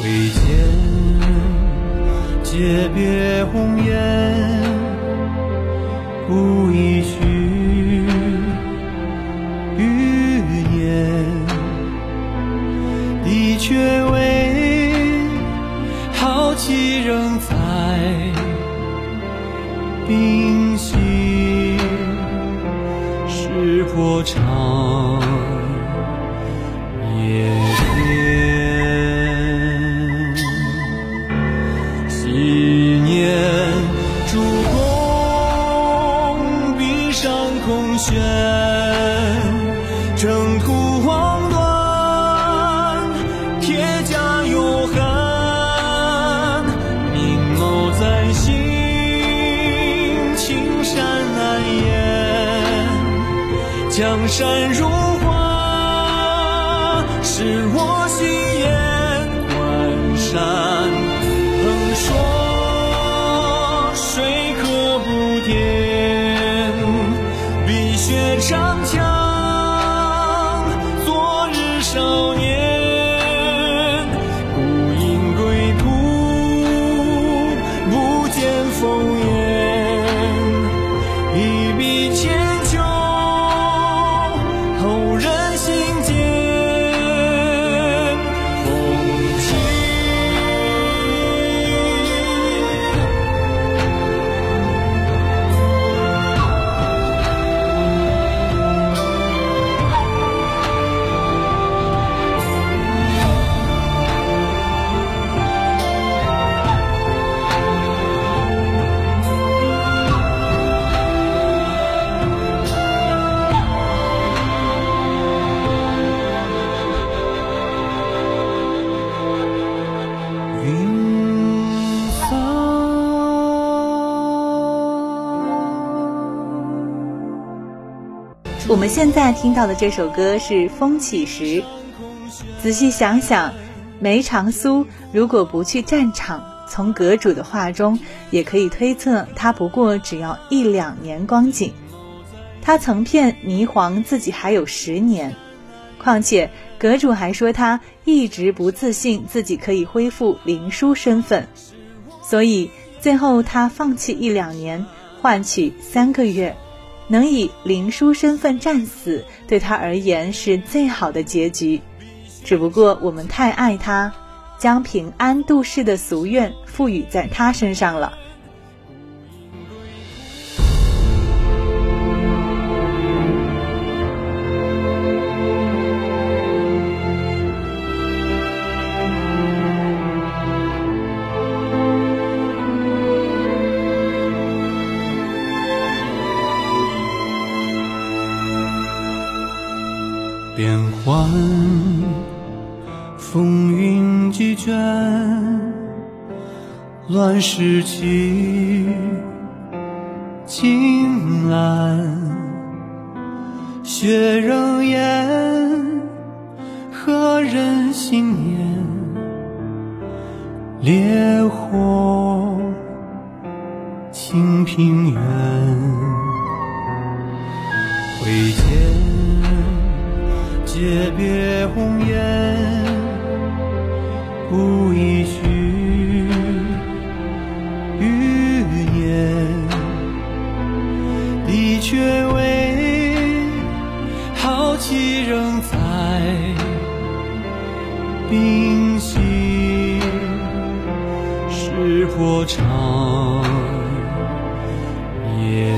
挥剑诀别红颜，不一许余年，的确为豪气仍在冰心，石破长夜。江山如画，是我心眼。关山横说，水可不填。碧血长我们现在听到的这首歌是《风起时》。仔细想想，梅长苏如果不去战场，从阁主的话中也可以推测，他不过只要一两年光景。他曾骗霓凰自己还有十年，况且阁主还说他一直不自信自己可以恢复灵书身份，所以最后他放弃一两年，换取三个月。能以灵书身份战死，对他而言是最好的结局。只不过我们太爱他，将平安度世的俗愿赋予在他身上了。变幻，风云几卷，乱世起，青蓝，血仍烟，何人心念？烈火，清平原，挥剑。诀别红颜，不一许余年。的确为豪气仍在冰心，石破长夜